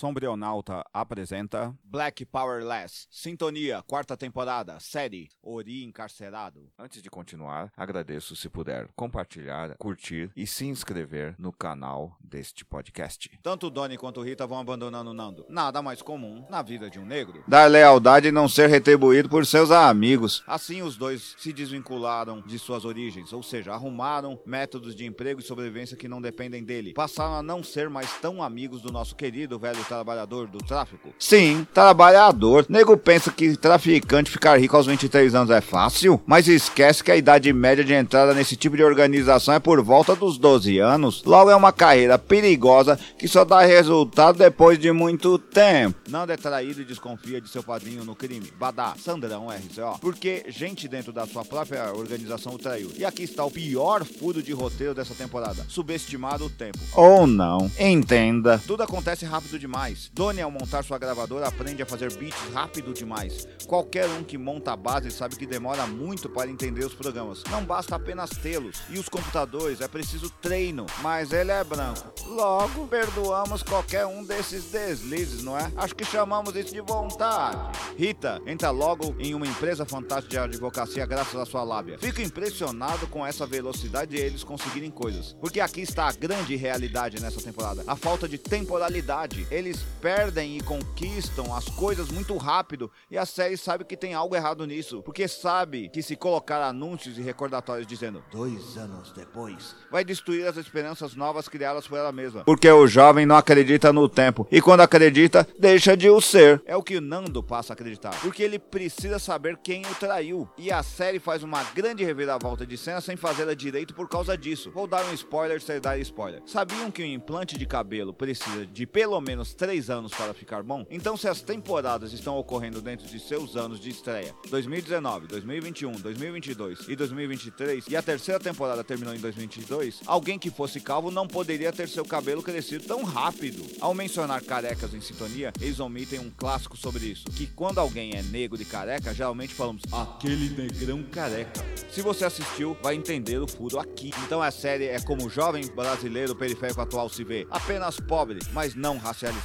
Sombrionauta apresenta Black Powerless, Sintonia, quarta temporada, série Ori Encarcerado. Antes de continuar, agradeço se puder compartilhar, curtir e se inscrever no canal deste podcast. Tanto Donnie quanto Rita vão abandonando Nando. Nada mais comum na vida de um negro. Dar lealdade e não ser retribuído por seus amigos. Assim, os dois se desvincularam de suas origens, ou seja, arrumaram métodos de emprego e sobrevivência que não dependem dele. Passaram a não ser mais tão amigos do nosso querido velho trabalhador do tráfico. Sim, trabalhador. Nego pensa que traficante ficar rico aos 23 anos é fácil, mas esquece que a idade média de entrada nesse tipo de organização é por volta dos 12 anos. Logo é uma carreira perigosa que só dá resultado depois de muito tempo. Nando é traído e desconfia de seu padrinho no crime. Badá, Sandrão RCO. Porque gente dentro da sua própria organização o traiu. E aqui está o pior furo de roteiro dessa temporada. Subestimado o tempo. Ou não. Entenda. Tudo acontece rápido demais. Donnie, ao montar sua gravadora, aprende a fazer beats rápido demais. Qualquer um que monta a base sabe que demora muito para entender os programas. Não basta apenas tê-los. E os computadores, é preciso treino. Mas ele é branco. Logo, perdoamos qualquer um desses deslizes, não é? Acho que chamamos isso de vontade. Rita entra logo em uma empresa fantástica de advocacia graças à sua lábia. Fico impressionado com essa velocidade de eles conseguirem coisas. Porque aqui está a grande realidade nessa temporada. A falta de temporalidade. Eles perdem e conquistam as coisas muito rápido e a série sabe que tem algo errado nisso, porque sabe que se colocar anúncios e recordatórios dizendo dois anos depois, vai destruir as esperanças novas criadas por ela mesma. Porque o jovem não acredita no tempo e quando acredita, deixa de o ser. É o que o Nando passa a acreditar, porque ele precisa saber quem o traiu. E a série faz uma grande reviravolta de cena sem fazê-la direito por causa disso. Vou dar um spoiler sem dar spoiler. Sabiam que um implante de cabelo precisa de pelo menos 3 anos para ficar bom? Então, se as temporadas estão ocorrendo dentro de seus anos de estreia, 2019, 2021, 2022 e 2023, e a terceira temporada terminou em 2022, alguém que fosse calvo não poderia ter seu cabelo crescido tão rápido. Ao mencionar carecas em sintonia, eles omitem um clássico sobre isso, que quando alguém é negro e careca, geralmente falamos aquele negrão careca. Se você assistiu, vai entender o furo aqui. Então a série é como o jovem brasileiro periférico atual se vê, apenas pobre, mas não racializado,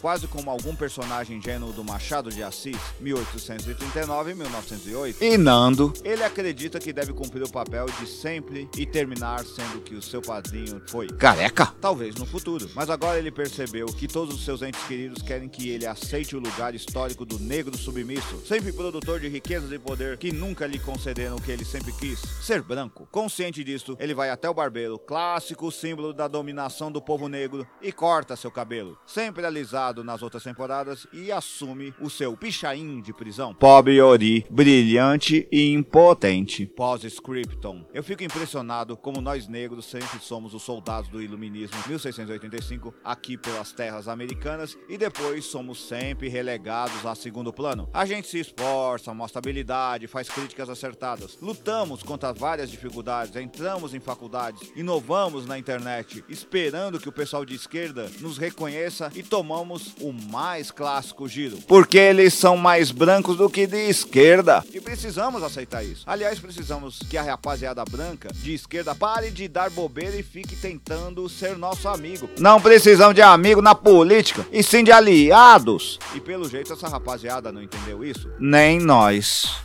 quase como algum personagem ingênuo do Machado de Assis, 1839 e 1908. E Nando, Ele acredita que deve cumprir o papel de sempre e terminar sendo que o seu padrinho foi. careca? Talvez no futuro, mas agora ele percebeu que todos os seus entes queridos querem que ele aceite o lugar histórico do negro submisso, sempre produtor de riquezas e poder que nunca lhe concederam o que ele sempre quis, ser branco. Consciente disso, ele vai até o barbeiro, clássico símbolo da dominação do povo negro, e corta seu cabelo, sempre alisado nas outras temporadas, e assume o seu pichain de prisão. Pobre Ori, brilhante e impotente. Pós-scripton. Eu fico impressionado como nós negros sempre somos os soldados do iluminismo 1685 aqui pelas terras americanas e depois somos sempre relegados a segundo plano. A gente se esforça, mostra habilidade, faz críticas acertadas. Lutamos contra várias dificuldades, entramos em faculdades, inovamos na internet, esperando que o pessoal de esquerda nos reconheça e tomamos o mais clássico giro. Porque eles são mais brancos do que de esquerda. E precisamos aceitar isso. Aliás, precisamos que a rapaziada branca de esquerda pare de dar bobeira e fique tentando ser nosso amigo. Não precisamos de amigo na política, e sim de aliados. E pelo jeito essa rapaziada não entendeu isso. Nem nós.